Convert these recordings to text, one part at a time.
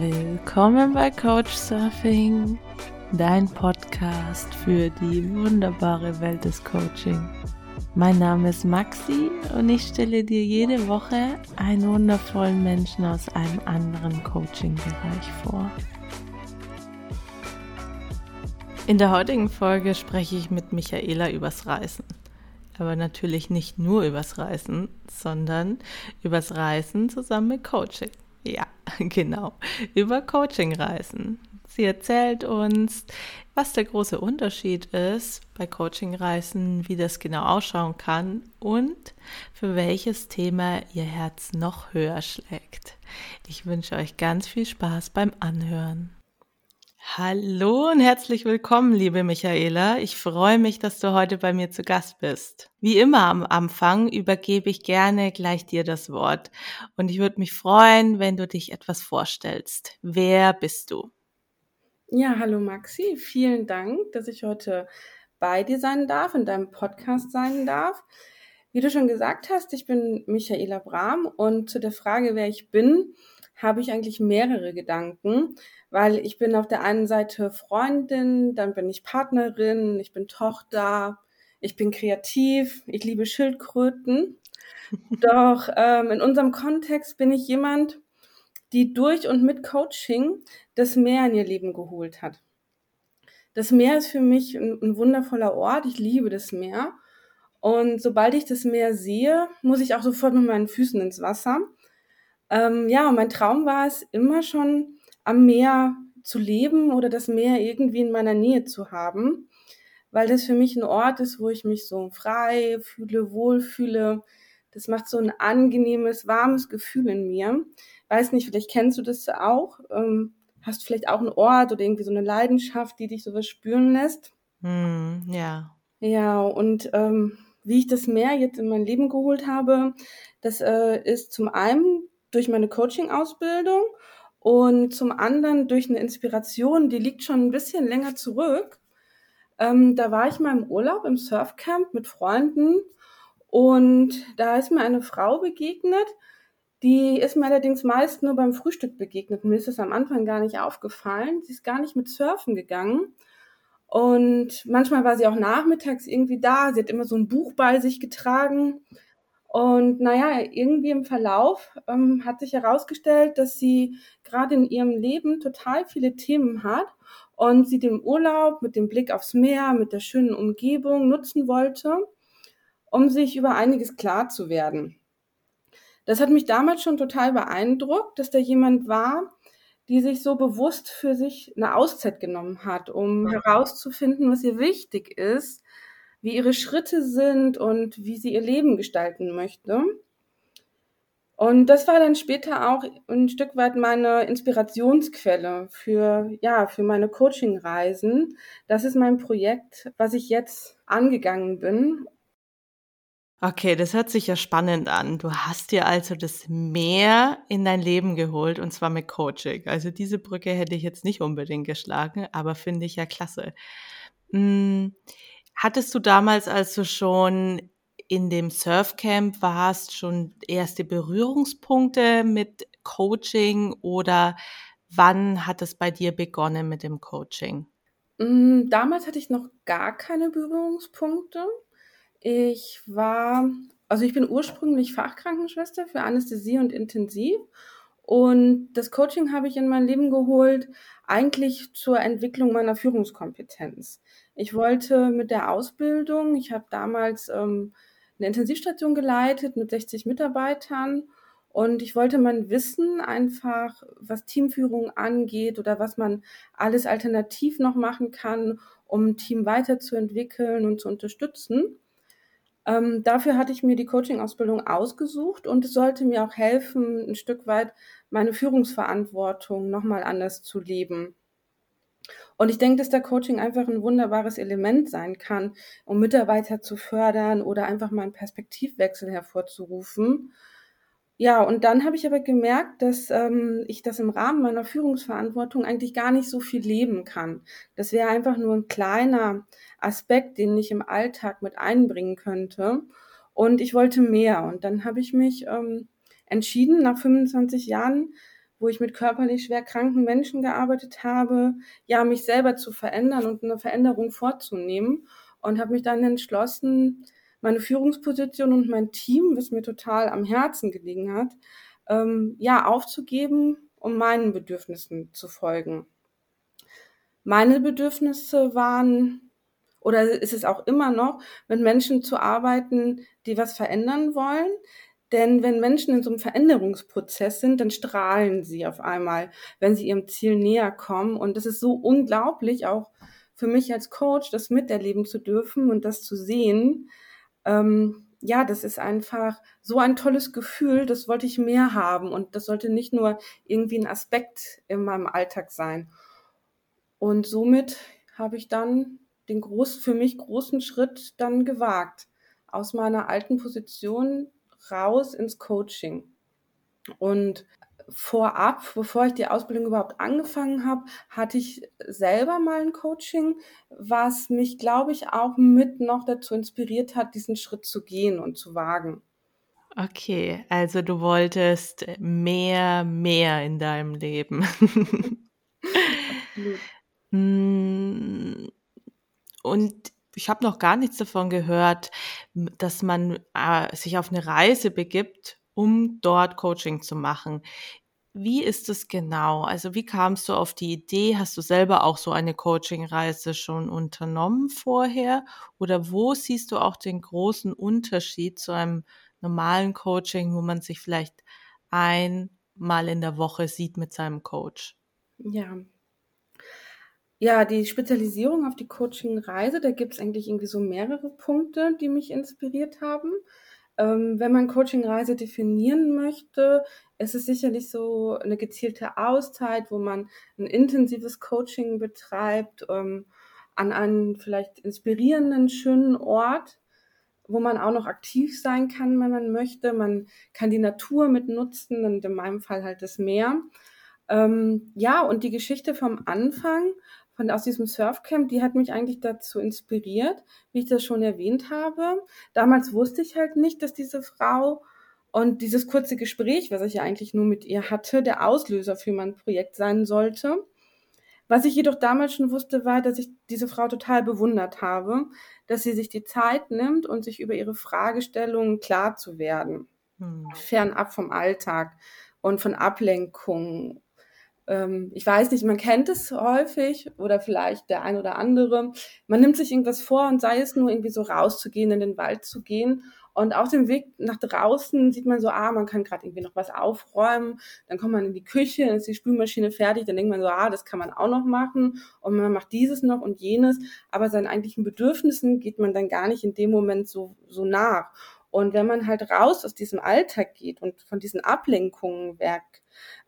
Willkommen bei Coach Surfing, dein Podcast für die wunderbare Welt des Coaching. Mein Name ist Maxi und ich stelle dir jede Woche einen wundervollen Menschen aus einem anderen Coaching-Bereich vor. In der heutigen Folge spreche ich mit Michaela übers Reisen. Aber natürlich nicht nur übers Reisen, sondern übers Reisen zusammen mit Coaching. Ja, genau, über Coachingreisen. Sie erzählt uns, was der große Unterschied ist bei Coachingreisen, wie das genau ausschauen kann und für welches Thema ihr Herz noch höher schlägt. Ich wünsche euch ganz viel Spaß beim Anhören. Hallo und herzlich willkommen, liebe Michaela. Ich freue mich, dass du heute bei mir zu Gast bist. Wie immer am Anfang übergebe ich gerne gleich dir das Wort. Und ich würde mich freuen, wenn du dich etwas vorstellst. Wer bist du? Ja, hallo Maxi. Vielen Dank, dass ich heute bei dir sein darf, in deinem Podcast sein darf. Wie du schon gesagt hast, ich bin Michaela Brahm und zu der Frage, wer ich bin, habe ich eigentlich mehrere Gedanken, weil ich bin auf der einen Seite Freundin, dann bin ich Partnerin, ich bin Tochter, ich bin kreativ, ich liebe Schildkröten. Doch ähm, in unserem Kontext bin ich jemand, die durch und mit Coaching das Meer in ihr Leben geholt hat. Das Meer ist für mich ein, ein wundervoller Ort. Ich liebe das Meer. Und sobald ich das Meer sehe, muss ich auch sofort mit meinen Füßen ins Wasser. Ähm, ja, mein Traum war es immer schon, am Meer zu leben oder das Meer irgendwie in meiner Nähe zu haben, weil das für mich ein Ort ist, wo ich mich so frei fühle, wohlfühle. Das macht so ein angenehmes, warmes Gefühl in mir. Weiß nicht, vielleicht kennst du das auch. Ähm, hast du vielleicht auch einen Ort oder irgendwie so eine Leidenschaft, die dich sowas spüren lässt? Mm, ja. Ja, und ähm, wie ich das Meer jetzt in mein Leben geholt habe, das äh, ist zum einen durch meine Coaching-Ausbildung und zum anderen durch eine Inspiration, die liegt schon ein bisschen länger zurück. Ähm, da war ich mal im Urlaub im Surfcamp mit Freunden und da ist mir eine Frau begegnet, die ist mir allerdings meist nur beim Frühstück begegnet. Mir ist es am Anfang gar nicht aufgefallen. Sie ist gar nicht mit Surfen gegangen. Und manchmal war sie auch nachmittags irgendwie da. Sie hat immer so ein Buch bei sich getragen. Und naja, irgendwie im Verlauf ähm, hat sich herausgestellt, dass sie gerade in ihrem Leben total viele Themen hat und sie den Urlaub mit dem Blick aufs Meer, mit der schönen Umgebung nutzen wollte, um sich über einiges klar zu werden. Das hat mich damals schon total beeindruckt, dass da jemand war, die sich so bewusst für sich eine Auszeit genommen hat, um herauszufinden, was ihr wichtig ist wie ihre Schritte sind und wie sie ihr Leben gestalten möchte. Und das war dann später auch ein Stück weit meine Inspirationsquelle für, ja, für meine Coaching-Reisen. Das ist mein Projekt, was ich jetzt angegangen bin. Okay, das hört sich ja spannend an. Du hast dir also das Meer in dein Leben geholt und zwar mit Coaching. Also diese Brücke hätte ich jetzt nicht unbedingt geschlagen, aber finde ich ja klasse. Hm. Hattest du damals, als du schon in dem Surfcamp warst, schon erste Berührungspunkte mit Coaching oder wann hat es bei dir begonnen mit dem Coaching? Mm, damals hatte ich noch gar keine Berührungspunkte. Ich war, also ich bin ursprünglich Fachkrankenschwester für Anästhesie und Intensiv und das Coaching habe ich in mein Leben geholt, eigentlich zur Entwicklung meiner Führungskompetenz. Ich wollte mit der Ausbildung, ich habe damals ähm, eine Intensivstation geleitet mit 60 Mitarbeitern und ich wollte mein Wissen einfach, was Teamführung angeht oder was man alles alternativ noch machen kann, um ein Team weiterzuentwickeln und zu unterstützen. Ähm, dafür hatte ich mir die Coaching-Ausbildung ausgesucht und es sollte mir auch helfen, ein Stück weit meine Führungsverantwortung nochmal anders zu leben. Und ich denke, dass der Coaching einfach ein wunderbares Element sein kann, um Mitarbeiter zu fördern oder einfach mal einen Perspektivwechsel hervorzurufen. Ja, und dann habe ich aber gemerkt, dass ähm, ich das im Rahmen meiner Führungsverantwortung eigentlich gar nicht so viel leben kann. Das wäre einfach nur ein kleiner Aspekt, den ich im Alltag mit einbringen könnte. Und ich wollte mehr. Und dann habe ich mich ähm, entschieden, nach 25 Jahren wo ich mit körperlich schwer kranken Menschen gearbeitet habe, ja, mich selber zu verändern und eine Veränderung vorzunehmen und habe mich dann entschlossen, meine Führungsposition und mein Team, was mir total am Herzen gelegen hat, ähm, ja, aufzugeben, um meinen Bedürfnissen zu folgen. Meine Bedürfnisse waren oder ist es auch immer noch, mit Menschen zu arbeiten, die was verändern wollen. Denn wenn Menschen in so einem Veränderungsprozess sind, dann strahlen sie auf einmal, wenn sie ihrem Ziel näher kommen. Und das ist so unglaublich, auch für mich als Coach, das miterleben zu dürfen und das zu sehen. Ähm, ja, das ist einfach so ein tolles Gefühl, das wollte ich mehr haben. Und das sollte nicht nur irgendwie ein Aspekt in meinem Alltag sein. Und somit habe ich dann den groß, für mich großen Schritt dann gewagt. Aus meiner alten Position raus ins Coaching. Und vorab, bevor ich die Ausbildung überhaupt angefangen habe, hatte ich selber mal ein Coaching, was mich, glaube ich, auch mit noch dazu inspiriert hat, diesen Schritt zu gehen und zu wagen. Okay, also du wolltest mehr, mehr in deinem Leben. Hm, und ich habe noch gar nichts davon gehört, dass man äh, sich auf eine Reise begibt, um dort Coaching zu machen. Wie ist es genau? Also wie kamst du auf die Idee? Hast du selber auch so eine Coaching-Reise schon unternommen vorher? Oder wo siehst du auch den großen Unterschied zu einem normalen Coaching, wo man sich vielleicht einmal in der Woche sieht mit seinem Coach? Ja, ja, die Spezialisierung auf die Coaching-Reise, da gibt es eigentlich irgendwie so mehrere Punkte, die mich inspiriert haben. Ähm, wenn man Coaching-Reise definieren möchte, ist es sicherlich so eine gezielte Auszeit, wo man ein intensives Coaching betreibt, ähm, an einem vielleicht inspirierenden, schönen Ort, wo man auch noch aktiv sein kann, wenn man möchte. Man kann die Natur mit nutzen und in meinem Fall halt das Meer. Ähm, ja, und die Geschichte vom Anfang von aus diesem Surfcamp, die hat mich eigentlich dazu inspiriert, wie ich das schon erwähnt habe. Damals wusste ich halt nicht, dass diese Frau und dieses kurze Gespräch, was ich ja eigentlich nur mit ihr hatte, der Auslöser für mein Projekt sein sollte. Was ich jedoch damals schon wusste, war, dass ich diese Frau total bewundert habe, dass sie sich die Zeit nimmt und sich über ihre Fragestellungen klar zu werden. Hm. Fernab vom Alltag und von Ablenkungen ich weiß nicht, man kennt es häufig oder vielleicht der ein oder andere. Man nimmt sich irgendwas vor und sei es nur irgendwie so rauszugehen, in den Wald zu gehen. Und auf dem Weg nach draußen sieht man so, ah, man kann gerade irgendwie noch was aufräumen. Dann kommt man in die Küche, dann ist die Spülmaschine fertig. Dann denkt man so, ah, das kann man auch noch machen. Und man macht dieses noch und jenes. Aber seinen eigentlichen Bedürfnissen geht man dann gar nicht in dem Moment so, so nach. Und wenn man halt raus aus diesem Alltag geht und von diesen Ablenkungen weg,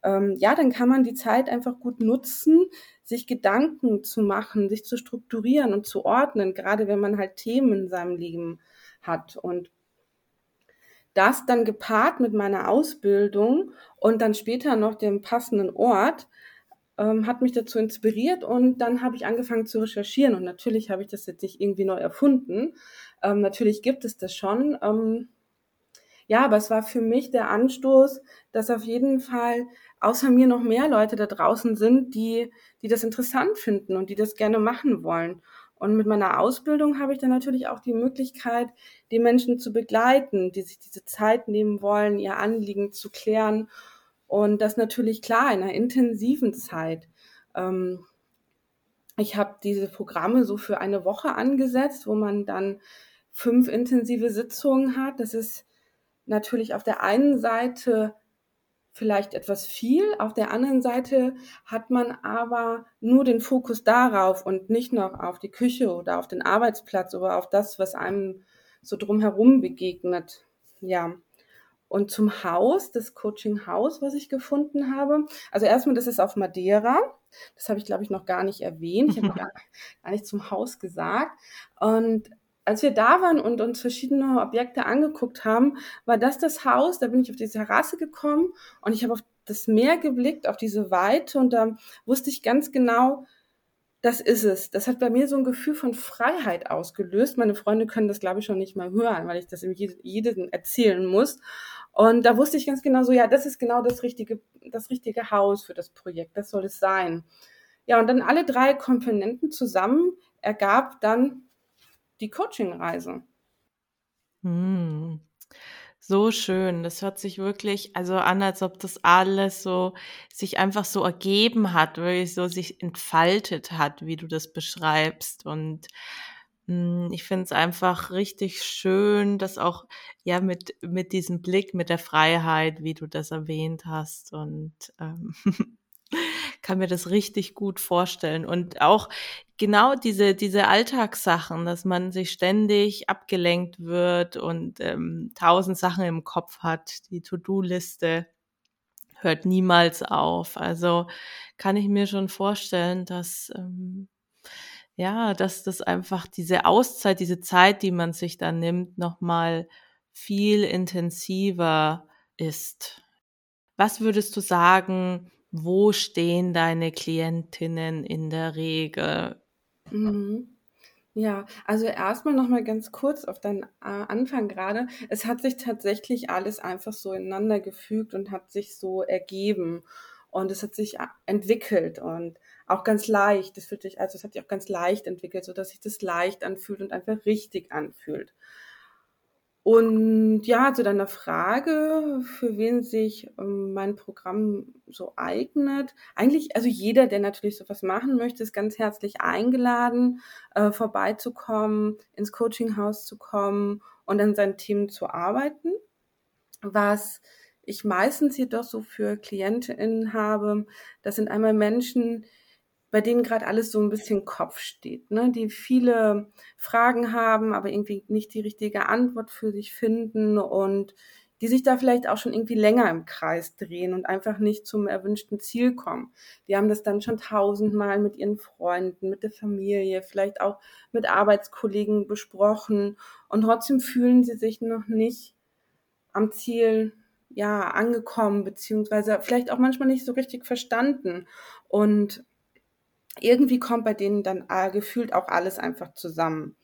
ähm, ja, dann kann man die Zeit einfach gut nutzen, sich Gedanken zu machen, sich zu strukturieren und zu ordnen, gerade wenn man halt Themen in seinem Leben hat. Und das dann gepaart mit meiner Ausbildung und dann später noch dem passenden Ort, ähm, hat mich dazu inspiriert und dann habe ich angefangen zu recherchieren und natürlich habe ich das jetzt nicht irgendwie neu erfunden. Ähm, natürlich gibt es das schon. Ähm, ja, aber es war für mich der Anstoß, dass auf jeden Fall außer mir noch mehr Leute da draußen sind, die, die das interessant finden und die das gerne machen wollen. Und mit meiner Ausbildung habe ich dann natürlich auch die Möglichkeit, die Menschen zu begleiten, die sich diese Zeit nehmen wollen, ihr Anliegen zu klären. Und das natürlich klar in einer intensiven Zeit. Ähm, ich habe diese Programme so für eine Woche angesetzt, wo man dann fünf intensive Sitzungen hat. Das ist natürlich auf der einen Seite vielleicht etwas viel, auf der anderen Seite hat man aber nur den Fokus darauf und nicht noch auf die Küche oder auf den Arbeitsplatz oder auf das, was einem so drumherum begegnet. Ja. Und zum Haus, das Coaching Haus, was ich gefunden habe. Also erstmal, das ist auf Madeira. Das habe ich, glaube ich, noch gar nicht erwähnt. Ich habe gar, gar nicht zum Haus gesagt. Und als wir da waren und uns verschiedene Objekte angeguckt haben, war das das Haus. Da bin ich auf die Terrasse gekommen und ich habe auf das Meer geblickt, auf diese Weite und da wusste ich ganz genau, das ist es. Das hat bei mir so ein Gefühl von Freiheit ausgelöst. Meine Freunde können das, glaube ich, schon nicht mal hören, weil ich das jedem erzählen muss. Und da wusste ich ganz genau so, ja, das ist genau das richtige, das richtige Haus für das Projekt. Das soll es sein. Ja, und dann alle drei Komponenten zusammen ergab dann die Coaching-Reise. Hm. So schön. Das hört sich wirklich also an, als ob das alles so sich einfach so ergeben hat, wirklich so sich entfaltet hat, wie du das beschreibst. Und hm, ich finde es einfach richtig schön, dass auch ja mit mit diesem Blick, mit der Freiheit, wie du das erwähnt hast. Und ähm, kann mir das richtig gut vorstellen. Und auch genau diese, diese Alltagssachen, dass man sich ständig abgelenkt wird und ähm, tausend Sachen im Kopf hat. Die To-Do-Liste hört niemals auf. Also kann ich mir schon vorstellen, dass ähm, ja, dass das einfach diese Auszeit, diese Zeit, die man sich da nimmt, nochmal viel intensiver ist. Was würdest du sagen, wo stehen deine Klientinnen in der Regel? Mhm. Ja, also erstmal noch mal ganz kurz auf deinen äh, Anfang gerade. Es hat sich tatsächlich alles einfach so ineinander gefügt und hat sich so ergeben und es hat sich äh, entwickelt und auch ganz leicht. Das fühlt sich, also es hat sich auch ganz leicht entwickelt, so dass sich das leicht anfühlt und einfach richtig anfühlt. Und ja, zu deiner Frage, für wen sich ähm, mein Programm so eignet. Eigentlich, also jeder, der natürlich sowas machen möchte, ist ganz herzlich eingeladen, äh, vorbeizukommen, ins Coachinghaus zu kommen und an seinen Themen zu arbeiten. Was ich meistens jedoch so für KlientInnen habe, das sind einmal Menschen, bei denen gerade alles so ein bisschen Kopf steht, ne? die viele Fragen haben, aber irgendwie nicht die richtige Antwort für sich finden und die sich da vielleicht auch schon irgendwie länger im Kreis drehen und einfach nicht zum erwünschten Ziel kommen. Die haben das dann schon tausendmal mit ihren Freunden, mit der Familie, vielleicht auch mit Arbeitskollegen besprochen und trotzdem fühlen sie sich noch nicht am Ziel ja angekommen beziehungsweise vielleicht auch manchmal nicht so richtig verstanden und irgendwie kommt bei denen dann äh, gefühlt auch alles einfach zusammen.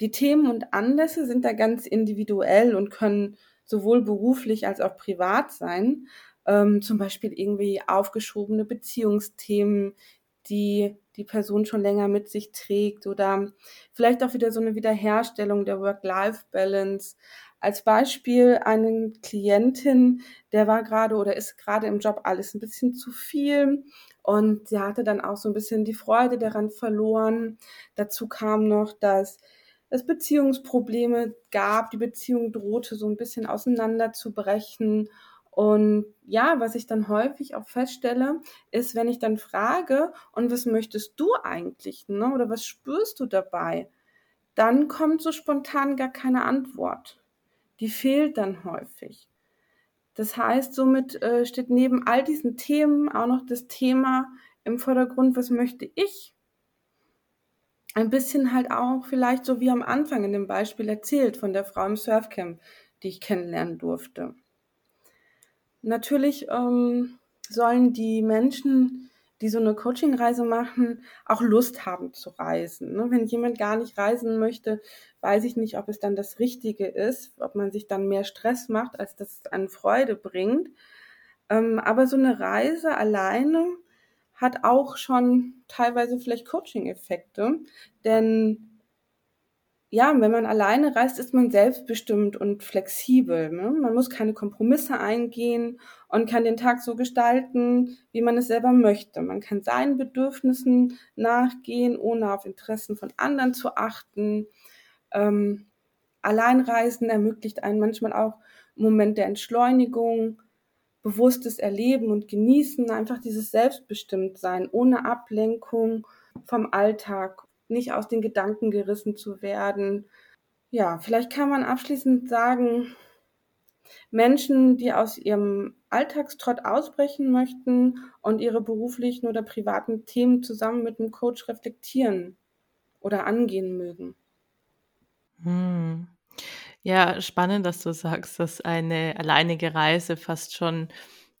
Die Themen und Anlässe sind da ganz individuell und können sowohl beruflich als auch privat sein. Ähm, zum Beispiel irgendwie aufgeschobene Beziehungsthemen, die die Person schon länger mit sich trägt oder vielleicht auch wieder so eine Wiederherstellung der Work-Life-Balance. Als Beispiel eine Klientin, der war gerade oder ist gerade im Job alles ein bisschen zu viel und sie hatte dann auch so ein bisschen die Freude daran verloren. Dazu kam noch, dass es Beziehungsprobleme gab. Die Beziehung drohte so ein bisschen auseinanderzubrechen. Und ja, was ich dann häufig auch feststelle, ist, wenn ich dann frage, und was möchtest du eigentlich, ne? oder was spürst du dabei, dann kommt so spontan gar keine Antwort. Die fehlt dann häufig. Das heißt, somit äh, steht neben all diesen Themen auch noch das Thema im Vordergrund, was möchte ich? Ein bisschen halt auch vielleicht so wie am Anfang in dem Beispiel erzählt von der Frau im Surfcamp, die ich kennenlernen durfte. Natürlich ähm, sollen die Menschen die so eine Coaching-Reise machen, auch Lust haben zu reisen. Ne? Wenn jemand gar nicht reisen möchte, weiß ich nicht, ob es dann das Richtige ist, ob man sich dann mehr Stress macht, als dass es an Freude bringt. Ähm, aber so eine Reise alleine hat auch schon teilweise vielleicht Coaching-Effekte, denn ja, wenn man alleine reist, ist man selbstbestimmt und flexibel. Ne? Man muss keine Kompromisse eingehen und kann den Tag so gestalten, wie man es selber möchte. Man kann seinen Bedürfnissen nachgehen, ohne auf Interessen von anderen zu achten. Ähm, Alleinreisen ermöglicht einen manchmal auch Moment der Entschleunigung, bewusstes Erleben und Genießen, einfach dieses Selbstbestimmtsein ohne Ablenkung vom Alltag nicht aus den Gedanken gerissen zu werden. Ja, vielleicht kann man abschließend sagen, Menschen, die aus ihrem Alltagstrott ausbrechen möchten und ihre beruflichen oder privaten Themen zusammen mit dem Coach reflektieren oder angehen mögen. Hm. Ja, spannend, dass du sagst, dass eine alleinige Reise fast schon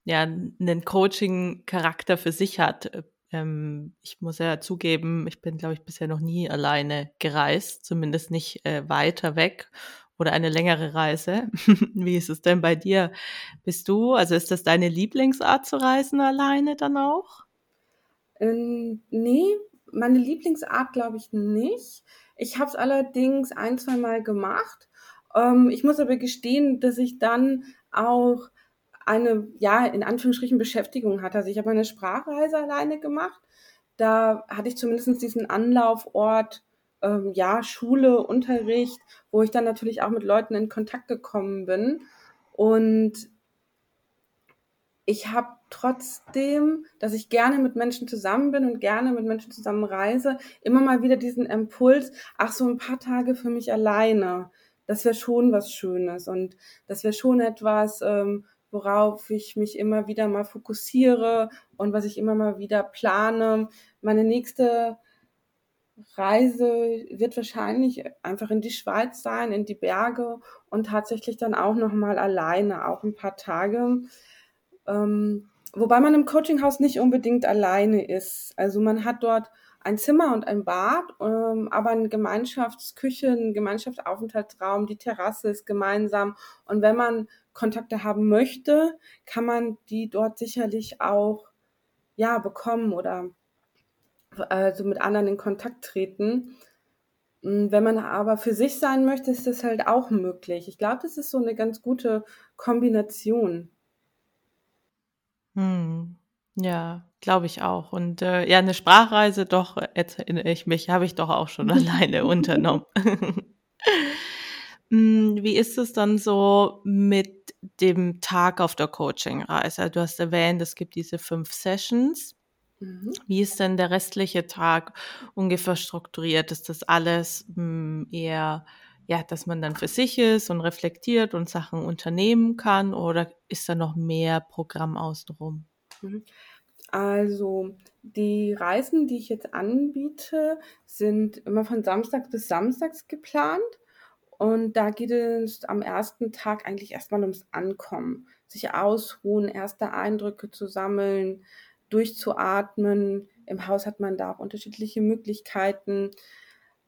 ja einen Coaching-Charakter für sich hat Ähm, ich muss ja zugeben, ich bin, glaube ich, bisher noch nie alleine gereist, zumindest nicht äh, weiter weg oder eine längere Reise. Wie ist es denn bei dir? Bist du, also ist das deine Lieblingsart zu reisen alleine dann auch? Ähm, nee, meine Lieblingsart glaube ich nicht. Ich habe es allerdings ein, zwei Mal gemacht. Ähm, ich muss aber gestehen, dass ich dann auch eine, ja, in Anführungsstrichen Beschäftigung hatte. Also ich habe eine Sprachreise alleine gemacht. Da hatte ich zumindest diesen Anlaufort, ähm, ja, Schule, Unterricht, wo ich dann natürlich auch mit Leuten in Kontakt gekommen bin. Und ich habe trotzdem, dass ich gerne mit Menschen zusammen bin und gerne mit Menschen zusammen reise, immer mal wieder diesen Impuls, ach so ein paar Tage für mich alleine, das wäre schon was Schönes und das wäre schon etwas, ähm, worauf ich mich immer wieder mal fokussiere und was ich immer mal wieder plane. Meine nächste Reise wird wahrscheinlich einfach in die Schweiz sein, in die Berge und tatsächlich dann auch noch mal alleine, auch ein paar Tage. Ähm, wobei man im Coachinghaus nicht unbedingt alleine ist. Also man hat dort ein Zimmer und ein Bad, ähm, aber eine Gemeinschaftsküche, ein Gemeinschaftsaufenthaltsraum, die Terrasse ist gemeinsam. Und wenn man Kontakte haben möchte, kann man die dort sicherlich auch ja bekommen oder also mit anderen in Kontakt treten. Hm, wenn man aber für sich sein möchte, ist das halt auch möglich. Ich glaube, das ist so eine ganz gute Kombination. Hm. Ja, glaube ich auch. Und äh, ja, eine Sprachreise, doch, erinnere ich mich, habe ich doch auch schon alleine unternommen. Hm, wie ist es dann so mit dem Tag auf der Coachingreise? Du hast erwähnt, es gibt diese fünf Sessions. Mhm. Wie ist denn der restliche Tag ungefähr strukturiert? Ist das alles mh, hm, eher, ja, dass man dann für sich ist und reflektiert und Sachen unternehmen kann oder ist da noch mehr Programm außenrum? Mhm. Also die Reisen, die ich jetzt anbiete, sind immer von Samstags bis Samstags geplant. Und da geht es am ersten Tag eigentlich erstmal ums Ankommen, sich ausruhen, erste Eindrücke zu sammeln, durchzuatmen. Im Haus hat man da auch unterschiedliche Möglichkeiten.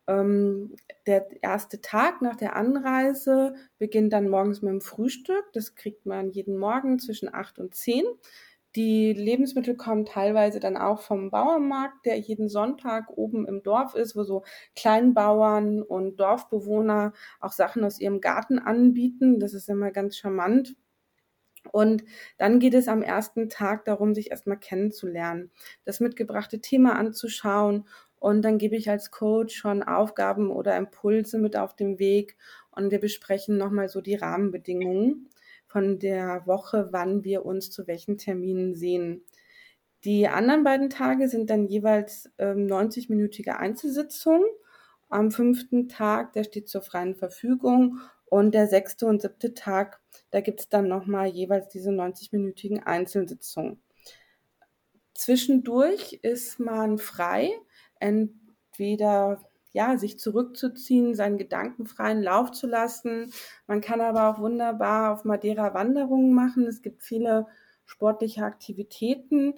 Ähm, der erste Tag nach der Anreise beginnt dann morgens mit dem Frühstück. Das kriegt man jeden Morgen zwischen 8 und 10. Die Lebensmittel kommen teilweise dann auch vom Bauernmarkt, der jeden Sonntag oben im Dorf ist, wo so Kleinbauern und Dorfbewohner auch Sachen aus ihrem Garten anbieten. Das ist immer ganz charmant. Und dann geht es am ersten Tag darum, sich erstmal kennenzulernen, das mitgebrachte Thema anzuschauen. Und dann gebe ich als Coach schon Aufgaben oder Impulse mit auf den Weg und wir besprechen nochmal so die Rahmenbedingungen von der Woche, wann wir uns zu welchen Terminen sehen. Die anderen beiden Tage sind dann jeweils ähm, 90-minütige Einzelsitzungen. Am fünften Tag, der steht zur freien Verfügung. Und der sechste und siebte Tag, da gibt es dann nochmal jeweils diese 90-minütigen Einzelsitzungen. Zwischendurch ist man frei, entweder ja, sich zurückzuziehen, seinen Gedanken freien Lauf zu lassen. Man kann aber auch wunderbar auf Madeira Wanderungen machen. Es gibt viele sportliche Aktivitäten,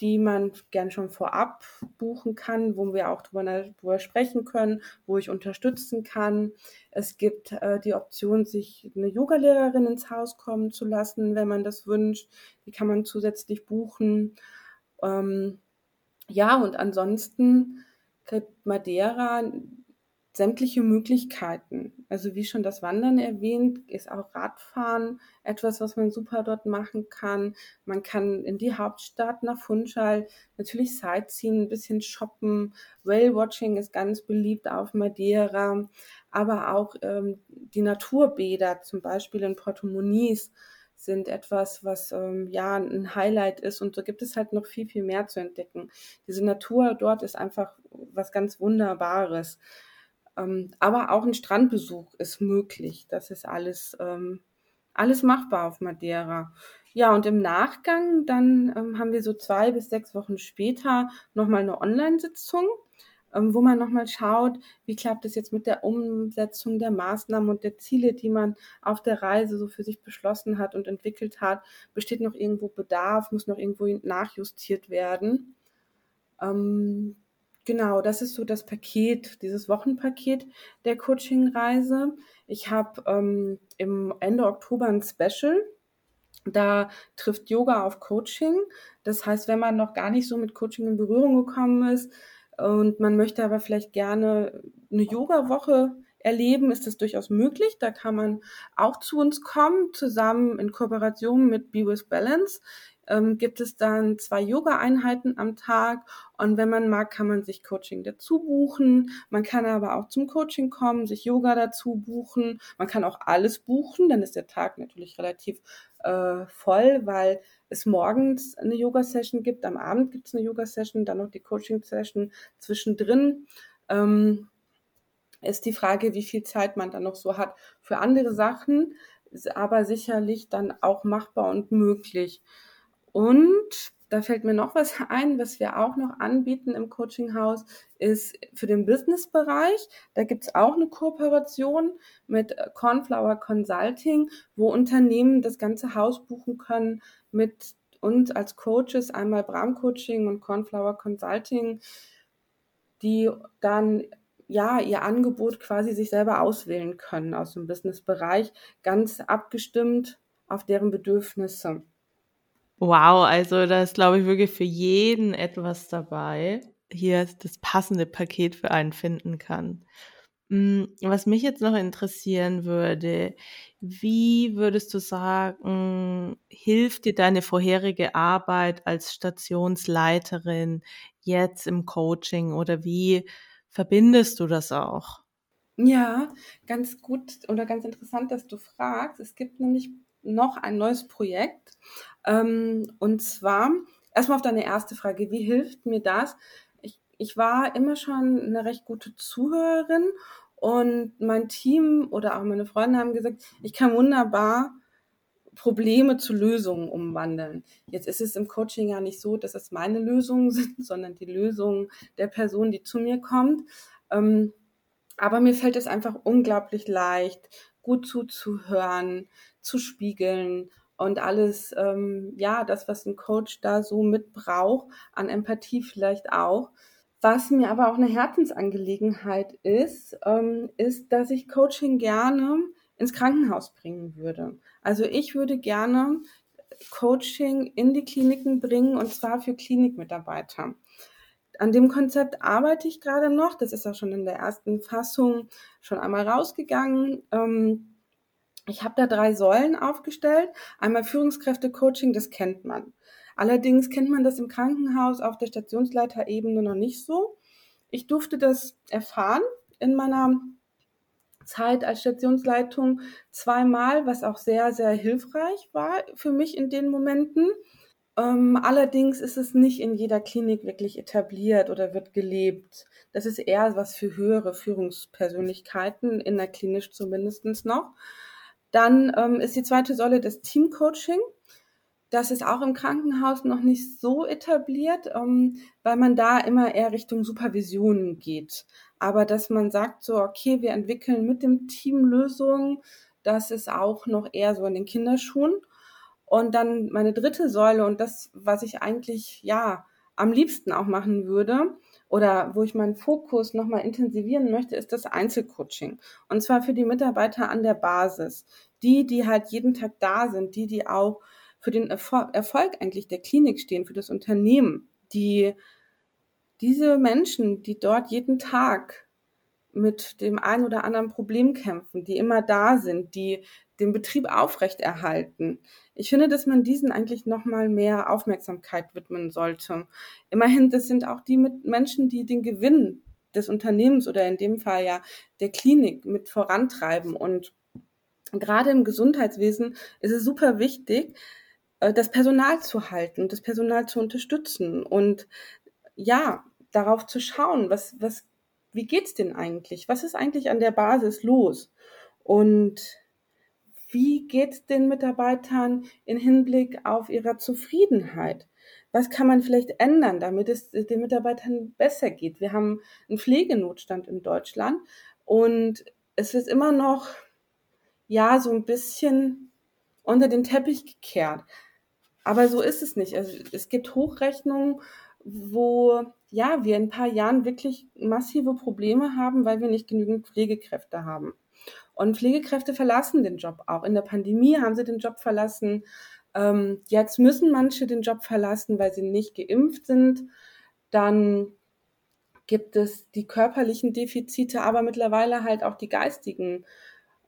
die man gern schon vorab buchen kann, wo wir auch drüber, drüber sprechen können, wo ich unterstützen kann. Es gibt äh, die Option, sich eine Yogalehrerin ins Haus kommen zu lassen, wenn man das wünscht. Die kann man zusätzlich buchen. Ähm, ja, und ansonsten kriegt Madeira sämtliche Möglichkeiten. Also wie schon das Wandern erwähnt, ist auch Radfahren etwas, was man super dort machen kann. Man kann in die Hauptstadt nach Funchal natürlich Sightseeing, ein bisschen shoppen. Whale-Watching ist ganz beliebt auf Madeira, aber auch ähm, die Naturbäder, zum Beispiel in Porto Muniz, sind etwas, was ähm, ja ein Highlight ist. Und so gibt es halt noch viel, viel mehr zu entdecken. Diese Natur dort ist einfach was ganz Wunderbares. Ähm, aber auch ein Strandbesuch ist möglich. Das ist alles, ähm, alles machbar auf Madeira. Ja, und im Nachgang, dann ähm, haben wir so zwei bis sechs Wochen später nochmal eine Online-Sitzung wo man nochmal schaut, wie klappt es jetzt mit der Umsetzung der Maßnahmen und der Ziele, die man auf der Reise so für sich beschlossen hat und entwickelt hat. Besteht noch irgendwo Bedarf, muss noch irgendwo nachjustiert werden. Ähm, genau, das ist so das Paket, dieses Wochenpaket der Coaching-Reise. Ich habe ähm, im Ende Oktober ein Special. Da trifft Yoga auf Coaching. Das heißt, wenn man noch gar nicht so mit Coaching in Berührung gekommen ist und man möchte aber vielleicht gerne eine Yoga-Woche erleben, ist das durchaus möglich. Da kann man auch zu uns kommen, zusammen in Kooperation mit Be With Balance. Ähm, gibt es dann zwei Yoga-Einheiten am Tag und wenn man mag, kann man sich Coaching dazu buchen. Man kann aber auch zum Coaching kommen, sich Yoga dazu buchen. Man kann auch alles buchen, dann ist der Tag natürlich relativ äh, voll, weil es morgens eine Yoga-Session gibt, am Abend gibt es eine Yoga-Session, dann noch die Coaching-Session zwischendrin. Ähm, ist die Frage, wie viel Zeit man dann noch so hat für andere Sachen, ist aber sicherlich dann auch machbar und möglich. Und da fällt mir noch was ein, was wir auch noch anbieten im Coachinghaus, ist für den Businessbereich. Da gibt es auch eine Kooperation mit Cornflower Consulting, wo Unternehmen das ganze Haus buchen können mit uns als Coaches, einmal Bram Coaching und Cornflower Consulting, die dann ja ihr Angebot quasi sich selber auswählen können aus dem Businessbereich, ganz abgestimmt auf deren Bedürfnisse. Wow, also da ist, glaube ich, wirklich für jeden etwas dabei, hier das passende Paket für einen finden kann. Mm, was mich jetzt noch interessieren würde, wie würdest du sagen, hilft dir deine vorherige Arbeit als Stationsleiterin jetzt im Coaching oder wie verbindest du das auch? Ja, ganz gut oder ganz interessant, dass du fragst. Es gibt nämlich noch ein neues Projekt. Ähm, und zwar, erstmal auf deine erste Frage, wie hilft mir das? Ich, ich war immer schon eine recht gute Zuhörerin und mein Team oder auch meine Freunde haben gesagt, ich kann wunderbar Probleme zu Lösungen umwandeln. Jetzt ist es im Coaching ja nicht so, dass es meine Lösungen sind, sondern die Lösungen der Person, die zu mir kommt. Ähm, aber mir fällt es einfach unglaublich leicht, gut zuzuhören, zu spiegeln und alles, ähm, ja, das, was ein Coach da so mitbraucht, an Empathie vielleicht auch. Was mir aber auch eine Herzensangelegenheit ist, ähm, ist, dass ich Coaching gerne ins Krankenhaus bringen würde. Also ich würde gerne Coaching in die Kliniken bringen und zwar für Klinikmitarbeiter. An dem Konzept arbeite ich gerade noch. Das ist auch schon in der ersten Fassung schon einmal rausgegangen. Ähm, ich habe da drei Säulen aufgestellt. Einmal Führungskräfte-Coaching, das kennt man. Allerdings kennt man das im Krankenhaus auf der Stationsleiterebene noch nicht so. Ich durfte das erfahren in meiner Zeit als Stationsleitung zweimal, was auch sehr, sehr hilfreich war für mich in den Momenten. Ähm, allerdings ist es nicht in jeder Klinik wirklich etabliert oder wird gelebt. Das ist eher was für höhere Führungspersönlichkeiten, in der Klinisch zumindest noch. Dann ähm, ist die zweite Säule das Teamcoaching. Das ist auch im Krankenhaus noch nicht so etabliert, ähm, weil man da immer eher Richtung Supervision geht. Aber dass man sagt so, okay, wir entwickeln mit dem Team Lösungen, das ist auch noch eher so in den Kinderschuhen. Und dann meine dritte Säule und das, was ich eigentlich ja am liebsten auch machen würde, oder wo ich meinen Fokus nochmal intensivieren möchte, ist das Einzelcoaching. Und zwar für die Mitarbeiter an der Basis. Die, die halt jeden Tag da sind, die, die auch für den Erfolg eigentlich der Klinik stehen, für das Unternehmen, die diese Menschen, die dort jeden Tag mit dem einen oder anderen Problem kämpfen, die immer da sind, die den Betrieb aufrechterhalten. Ich finde, dass man diesen eigentlich noch mal mehr Aufmerksamkeit widmen sollte. Immerhin, das sind auch die Menschen, die den Gewinn des Unternehmens oder in dem Fall ja der Klinik mit vorantreiben. Und gerade im Gesundheitswesen ist es super wichtig, äh, das Personal zu halten, das Personal zu unterstützen und ja, darauf zu schauen, was, was, wie geht's denn eigentlich? Was ist eigentlich an der Basis los? Und wie geht's den Mitarbeitern in Hinblick auf ihrer Zufriedenheit? Was kann man vielleicht ändern, damit es den Mitarbeitern besser geht? Wir haben einen Pflegenotstand in Deutschland und es wird immer noch, ja, so ein bisschen unter den Teppich gekehrt. Aber so ist es nicht. Also es gibt Hochrechnungen, wo ja, wir in ein paar Jahren wirklich massive Probleme haben, weil wir nicht genügend Pflegekräfte haben. Und Pflegekräfte verlassen den Job auch. In der Pandemie haben sie den Job verlassen. Ähm, jetzt müssen manche den Job verlassen, weil sie nicht geimpft sind. Dann gibt es die körperlichen Defizite, aber mittlerweile halt auch die geistigen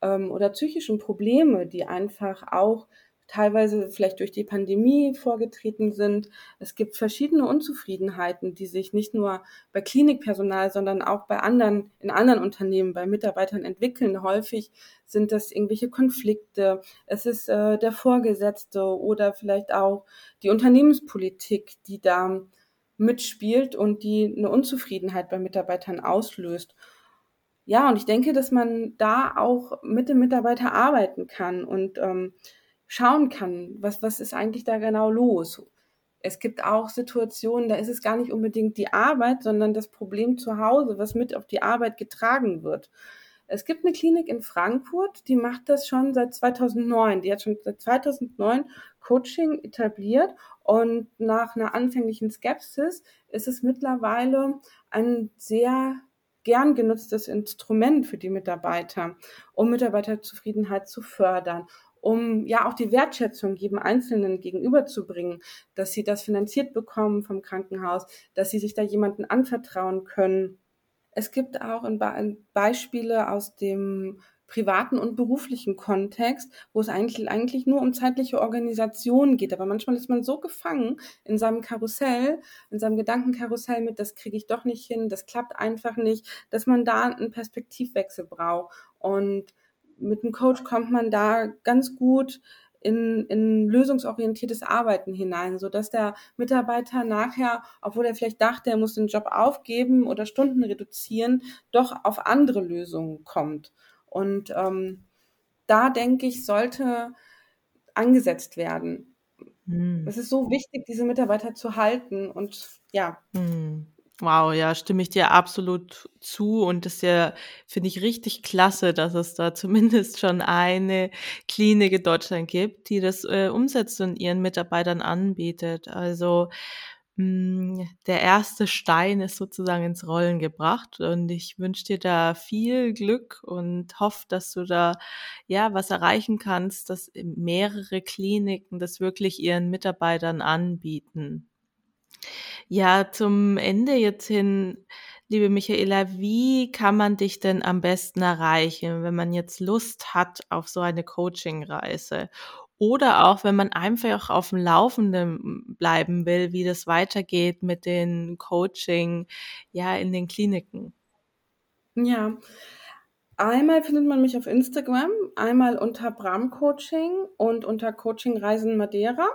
ähm, oder psychischen Probleme, die einfach auch teilweise vielleicht durch die Pandemie vorgetreten sind. Es gibt verschiedene Unzufriedenheiten, die sich nicht nur bei Klinikpersonal, sondern auch bei anderen, in anderen Unternehmen, bei Mitarbeitern entwickeln. Häufig sind das irgendwelche Konflikte. Es ist äh, der Vorgesetzte oder vielleicht auch die Unternehmenspolitik, die da mitspielt und die eine Unzufriedenheit bei Mitarbeitern auslöst. Ja, und ich denke, dass man da auch mit dem Mitarbeiter arbeiten kann und ähm, schauen kann, was, was ist eigentlich da genau los. Es gibt auch Situationen, da ist es gar nicht unbedingt die Arbeit, sondern das Problem zu Hause, was mit auf die Arbeit getragen wird. Es gibt eine Klinik in Frankfurt, die macht das schon seit 2009. Die hat schon seit 2009 Coaching etabliert und nach einer anfänglichen Skepsis ist es mittlerweile ein sehr gern genutztes Instrument für die Mitarbeiter, um Mitarbeiterzufriedenheit zu fördern, um ja auch die Wertschätzung jedem Einzelnen gegenüberzubringen, dass sie das finanziert bekommen vom Krankenhaus, dass sie sich da jemanden anvertrauen können. Es gibt auch Beispiele aus dem privaten und beruflichen Kontext, wo es eigentlich, eigentlich nur um zeitliche Organisation geht. Aber manchmal ist man so gefangen in seinem Karussell, in seinem Gedankenkarussell mit, das kriege ich doch nicht hin, das klappt einfach nicht, dass man da einen Perspektivwechsel braucht. Und mit einem Coach kommt man da ganz gut in, in lösungsorientiertes Arbeiten hinein, so dass der Mitarbeiter nachher, obwohl er vielleicht dachte, er muss den Job aufgeben oder Stunden reduzieren, doch auf andere Lösungen kommt. Und ähm, da denke ich, sollte angesetzt werden. Hm. Es ist so wichtig, diese Mitarbeiter zu halten und ja. Hm. Wow, ja, stimme ich dir absolut zu und das ja, finde ich richtig klasse, dass es da zumindest schon eine Klinik in Deutschland gibt, die das äh, umsetzt und ihren Mitarbeitern anbietet. Also mh, hm, der erste Stein ist sozusagen ins Rollen gebracht und ich wünsche dir da viel Glück und hoffe, dass du da ja was erreichen kannst, dass mehrere Kliniken das wirklich ihren Mitarbeitern anbieten. Ja, zum Ende jetzt hin, liebe Michaela, wie kann man dich denn am besten erreichen, wenn man jetzt Lust hat auf so eine Coaching-Reise? Oder auch, wenn man einfach auf dem Laufenden bleiben will, wie das weitergeht mit den Coaching, ja, in den Kliniken. Ja. Einmal findet man mich auf Instagram, einmal unter Bram Coaching und unter Coaching Reisen Madeira.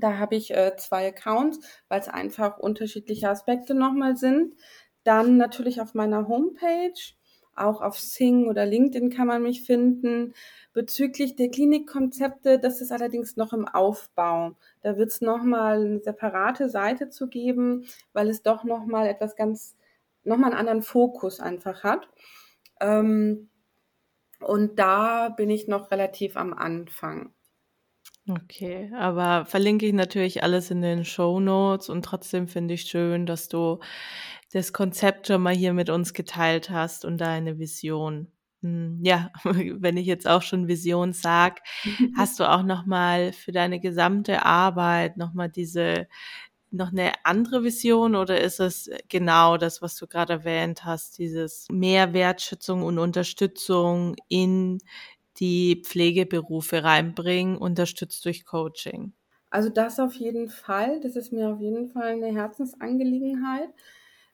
Da habe ich äh, zwei Accounts, weil es einfach unterschiedliche Aspekte nochmal sind. Dann natürlich auf meiner Homepage, auch auf Sing oder LinkedIn kann man mich finden. Bezüglich der Klinikkonzepte, das ist allerdings noch im Aufbau. Da wird es nochmal eine separate Seite zu geben, weil es doch nochmal etwas ganz, nochmal einen anderen Fokus einfach hat. Ähm, und da bin ich noch relativ am Anfang. Okay, aber verlinke ich natürlich alles in den Show Notes und trotzdem finde ich schön, dass du das Konzept schon mal hier mit uns geteilt hast und deine Vision. Hm, ja, wenn ich jetzt auch schon Vision sag, hast du auch noch mal für deine gesamte Arbeit noch mal diese noch eine andere Vision oder ist es genau das, was du gerade erwähnt hast, dieses mehr Wertschätzung und Unterstützung in die Pflegeberufe reinbringen, unterstützt durch Coaching? Also das auf jeden Fall. Das ist mir auf jeden Fall eine Herzensangelegenheit.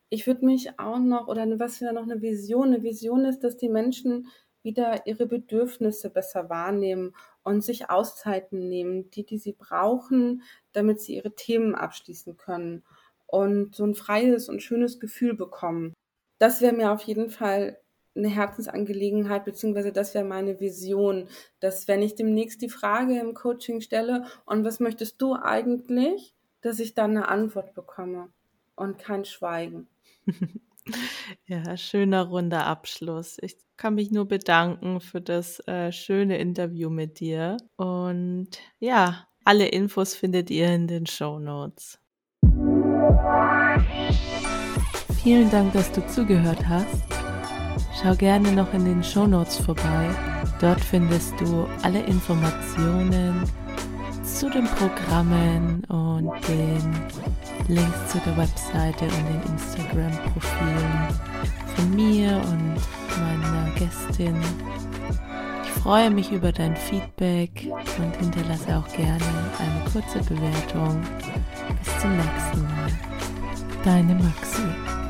Ich würde mich auch noch, oder was wäre noch eine Vision? Eine Vision ist, dass die Menschen wieder ihre Bedürfnisse besser wahrnehmen und sich Auszeiten nehmen, die, die sie brauchen, damit sie ihre Themen abschließen können und so ein freies und schönes Gefühl bekommen. Das wäre mir auf jeden Fall eine Herzensangelegenheit, beziehungsweise das wäre meine Vision, dass wenn ich demnächst die Frage im Coaching stelle, und was möchtest du eigentlich, dass ich dann eine Antwort bekomme und kein Schweigen. Ja, schöner runder Abschluss. Ich kann mich nur bedanken für das äh, schöne Interview mit dir. Und ja, alle Infos findet ihr in den Show Notes. Vielen Dank, dass du zugehört hast. Schau gerne noch in den Show Notes vorbei. Dort findest du alle Informationen zu den Programmen und den Links zu der Webseite und den Instagram-Profilen von mir und meiner Gästin. Ich freue mich über dein Feedback und hinterlasse auch gerne eine kurze Bewertung. Bis zum nächsten Mal. Deine Maxi.